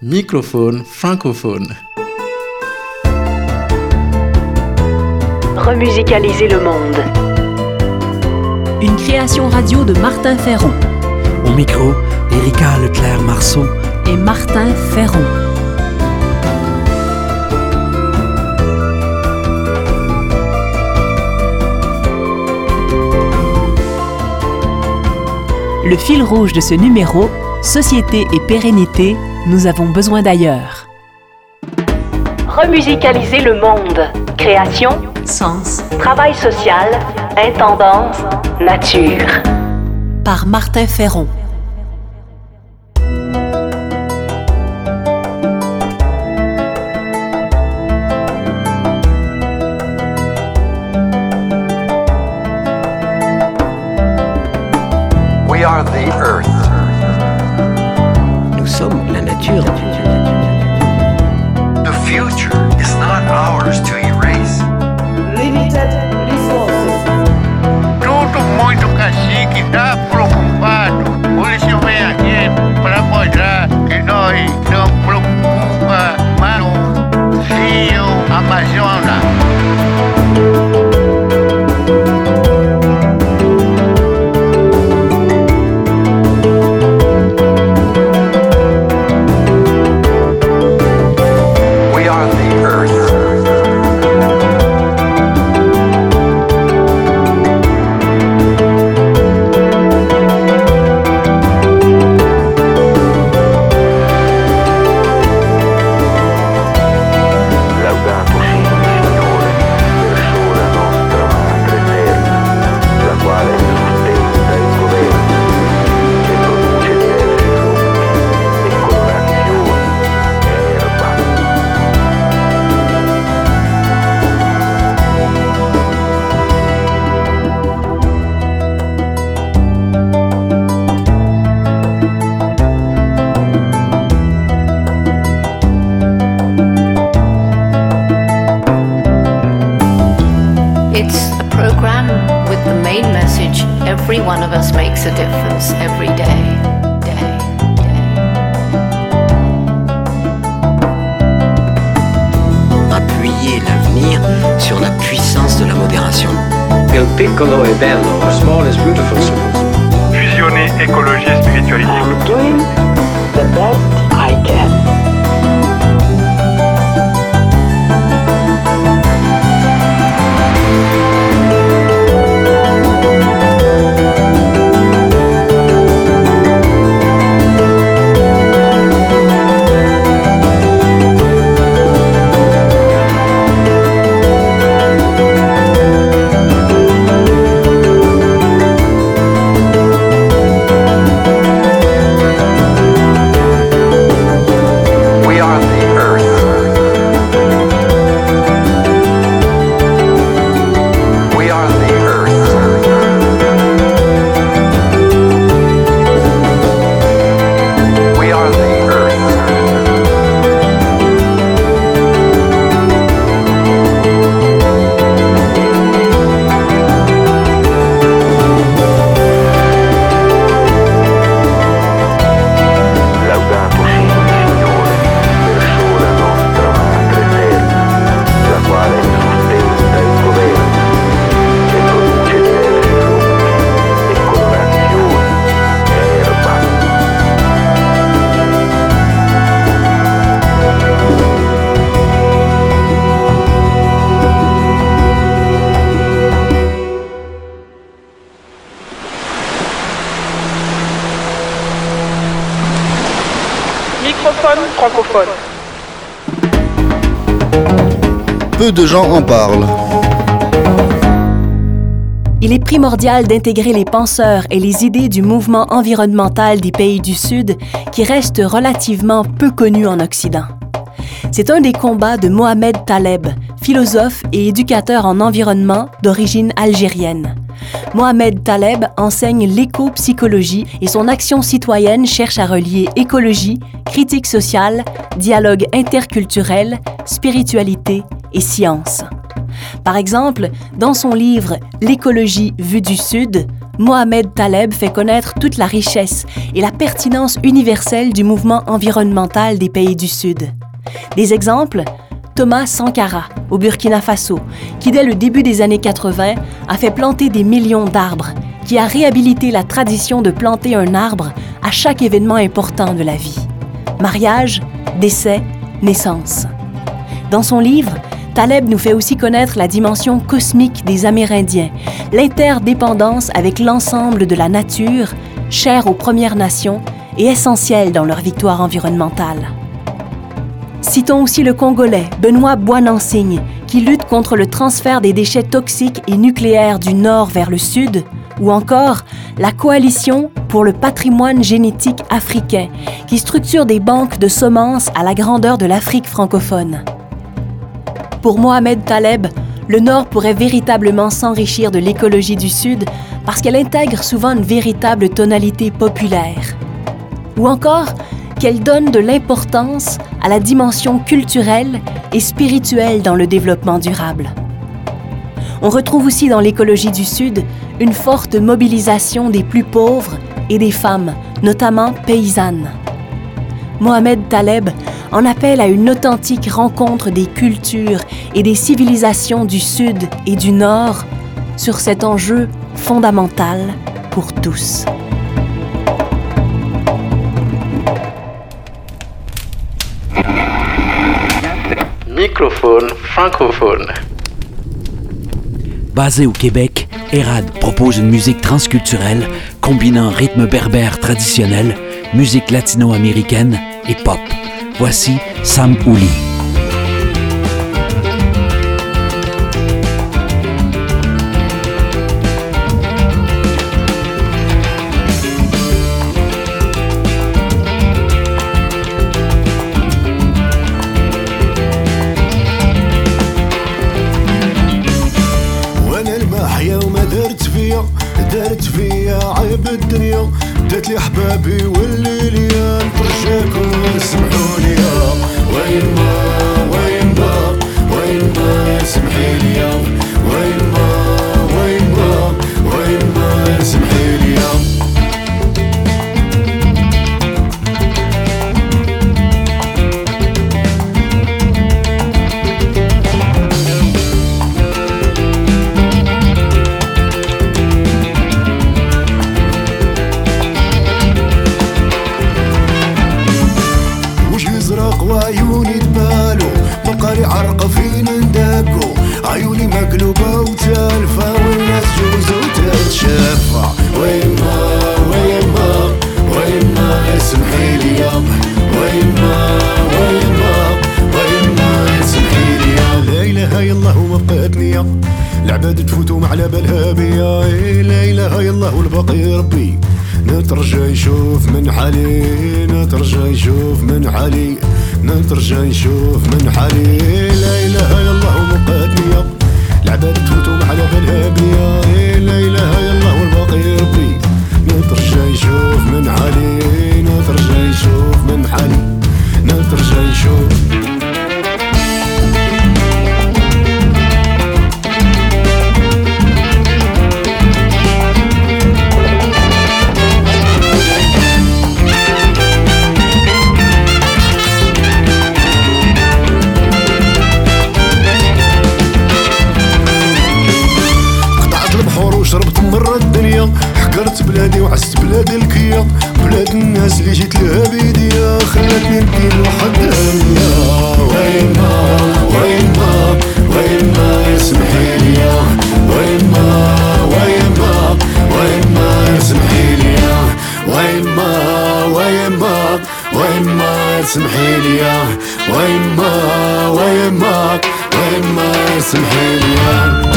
Microphone francophone. Remusicaliser le monde. Une création radio de Martin Ferron. Au micro, Erika Leclerc-Marceau et Martin Ferron. Le fil rouge de ce numéro, Société et pérennité, nous avons besoin d'ailleurs. Remusicaliser le monde. Création, Sens, travail social, intendance, nature. Par Martin Ferron. We are the earth. Nature. The future is not ours to erase. limited resources. Tudo muito cacique está preocupado. Por isso vem aqui para mostrar que nós não preocupa mais o rio Amazonas. It's a program with the main message every one of us makes a difference every day. Day, day. Appuyer l'avenir sur la puissance de la modération. Il piccolo è bello, small is beautiful. Fusionner écologie et spiritualité. I'm doing the best I can. Microphone francophone. Peu de gens en parlent. Il est primordial d'intégrer les penseurs et les idées du mouvement environnemental des pays du Sud qui reste relativement peu connu en Occident. C'est un des combats de Mohamed Taleb, philosophe et éducateur en environnement d'origine algérienne. Mohamed Taleb enseigne l'éco-psychologie et son action citoyenne cherche à relier écologie, critique sociale, dialogue interculturel, spiritualité et science. Par exemple, dans son livre L'écologie vue du Sud, Mohamed Taleb fait connaître toute la richesse et la pertinence universelle du mouvement environnemental des pays du Sud. Des exemples Thomas Sankara, au Burkina Faso, qui dès le début des années 80 a fait planter des millions d'arbres, qui a réhabilité la tradition de planter un arbre à chaque événement important de la vie. Mariage, décès, naissance. Dans son livre, Taleb nous fait aussi connaître la dimension cosmique des Amérindiens, l'interdépendance avec l'ensemble de la nature, chère aux Premières Nations et essentielle dans leur victoire environnementale. Citons aussi le Congolais Benoît Boinansigne, qui lutte contre le transfert des déchets toxiques et nucléaires du nord vers le sud, ou encore la Coalition pour le patrimoine génétique africain, qui structure des banques de semences à la grandeur de l'Afrique francophone. Pour Mohamed Taleb, le Nord pourrait véritablement s'enrichir de l'écologie du Sud parce qu'elle intègre souvent une véritable tonalité populaire. Ou encore qu'elle donne de l'importance à la dimension culturelle et spirituelle dans le développement durable. On retrouve aussi dans l'écologie du Sud une forte mobilisation des plus pauvres et des femmes, notamment paysannes. Mohamed Taleb en appelle à une authentique rencontre des cultures et des civilisations du Sud et du Nord sur cet enjeu fondamental pour tous. Microphone francophone. Basé au Québec, Erad propose une musique transculturelle combinant rythme berbère traditionnel, musique latino-américaine et pop. Voici Sam Ouli. لي لا إله إلا الله العباد تفوتوا مع على بالها بيا. لا إله إلا الله والباقي ربي. نترجى يشوف من حالي. نترجى يشوف من حالي. نترجى يشوف من حالي. لا إله إلا الله ومقاتنية العباد تفوتوا مع على بالها بيا. لا إله إلا الله والباقي ربي. نترجى يشوف خلات بلادي وعزت بلاد الكية بلاد الناس اللي جيت لها بيديا خلاتني ندير ما وين ويما ويما ويما يسمحي ليا ويما ويما ويما يسمحي ليا ويما ويما ويما يسمحي ليا ويما ويما ويما يسمحي ليا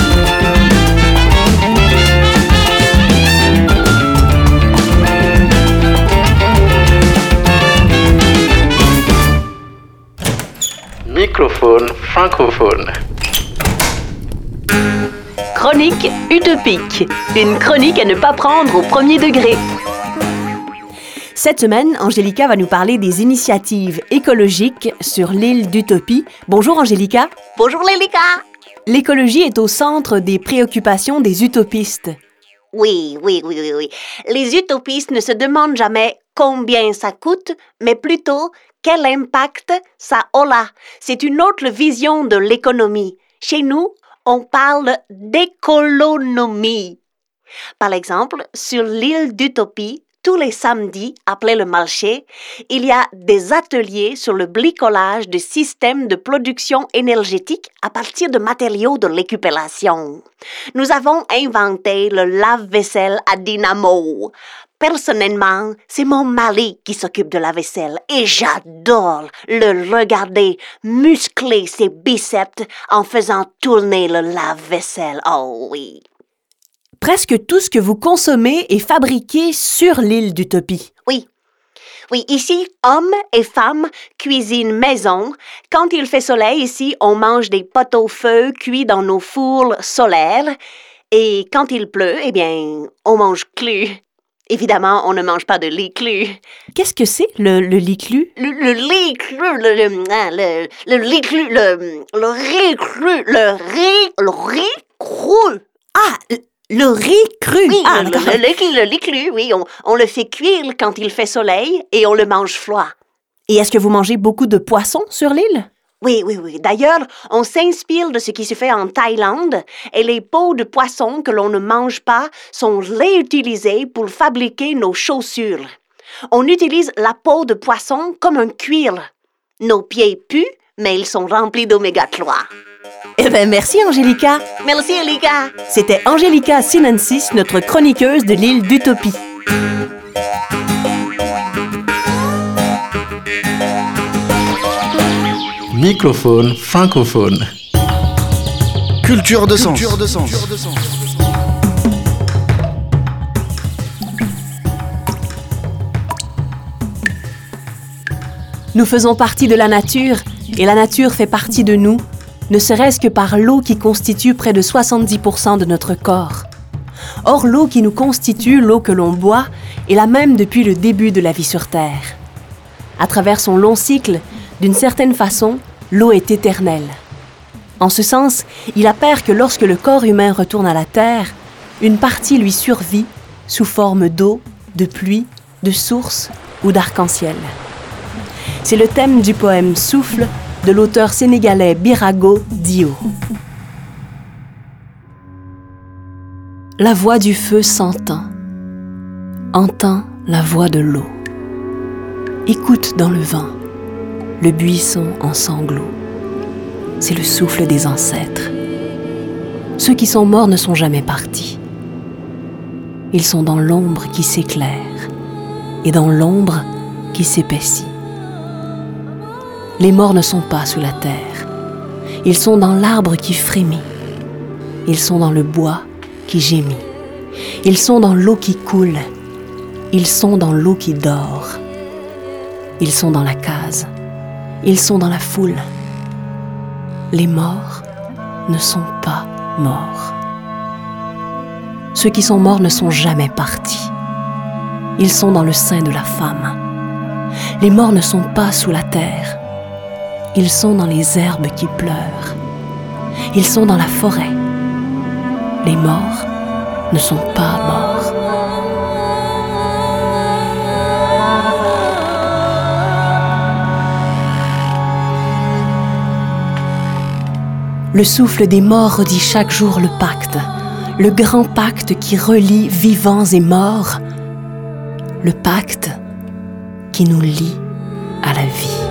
francophone. Chronique utopique. Une chronique à ne pas prendre au premier degré. Cette semaine, Angélica va nous parler des initiatives écologiques sur l'île d'Utopie. Bonjour Angélica. Bonjour Lélika. L'écologie est au centre des préoccupations des utopistes. Oui, oui, oui, oui, oui. Les utopistes ne se demandent jamais combien ça coûte, mais plutôt quel impact ça aura. C'est une autre vision de l'économie. Chez nous, on parle d'écolonomie. Par exemple, sur l'île d'Utopie, tous les samedis, après le marché, il y a des ateliers sur le bricolage de systèmes de production énergétique à partir de matériaux de récupération. Nous avons inventé le lave-vaisselle à dynamo. Personnellement, c'est mon mari qui s'occupe de la vaisselle et j'adore le regarder muscler ses biceps en faisant tourner le lave-vaisselle. Oh oui. Presque tout ce que vous consommez est fabriqué sur l'île d'Utopie. Oui. Oui, ici, hommes et femmes cuisinent maison. Quand il fait soleil ici, on mange des potes au feu cuits dans nos fours solaires. Et quand il pleut, eh bien, on mange cru. Évidemment, on ne mange pas de lit cru. Qu'est-ce que c'est, le, le lit cru? Le, le lit cru, le, le, le, lit cru, le, le le riz, le riz cru. Ah, le riz cru. Oui, ah, le, le, le- le lit cru, oui. On, on le fait cuire quand il fait soleil et on le mange froid. Et est-ce que vous mangez beaucoup de poissons sur l'île? Oui, oui, oui. D'ailleurs, on s'inspire de ce qui se fait en Thaïlande et les peaux de poisson que l'on ne mange pas sont réutilisées pour fabriquer nos chaussures. On utilise la peau de poisson comme un cuir. Nos pieds puent, mais ils sont remplis d'oméga 3. Eh bien, merci, Angélica. Merci, Elika. C'était Angélica Sinensis, notre chroniqueuse de l'île d'Utopie. Microphone francophone. Culture de sens. Culture de sens. Nous faisons partie de la nature et la nature fait partie de nous, ne serait-ce que par l'eau qui constitue près de 70% de notre corps. Or, l'eau qui nous constitue, l'eau que l'on boit, est la même depuis le début de la vie sur Terre. À travers son long cycle, d'une certaine façon, l'eau est éternelle. En ce sens, il appert que lorsque le corps humain retourne à la Terre, une partie lui survit sous forme d'eau, de pluie, de source ou d'arc-en-ciel. C'est le thème du poème Souffle de l'auteur sénégalais Birago Dio. La voix du feu s'entend. Entend la voix de l'eau. Écoute dans le vent le buisson en sanglots. C'est le souffle des ancêtres. Ceux qui sont morts ne sont jamais partis. Ils sont dans l'ombre qui s'éclaire et dans l'ombre qui s'épaissit. Les morts ne sont pas sous la terre. Ils sont dans l'arbre qui frémit. Ils sont dans le bois qui gémit. Ils sont dans l'eau qui coule. Ils sont dans l'eau qui dort. Ils sont dans la case. Ils sont dans la foule. Les morts ne sont pas morts. Ceux qui sont morts ne sont jamais partis. Ils sont dans le sein de la femme. Les morts ne sont pas sous la terre. Ils sont dans les herbes qui pleurent. Ils sont dans la forêt. Les morts ne sont pas morts. Le souffle des morts redit chaque jour le pacte, le grand pacte qui relie vivants et morts, le pacte qui nous lie à la vie.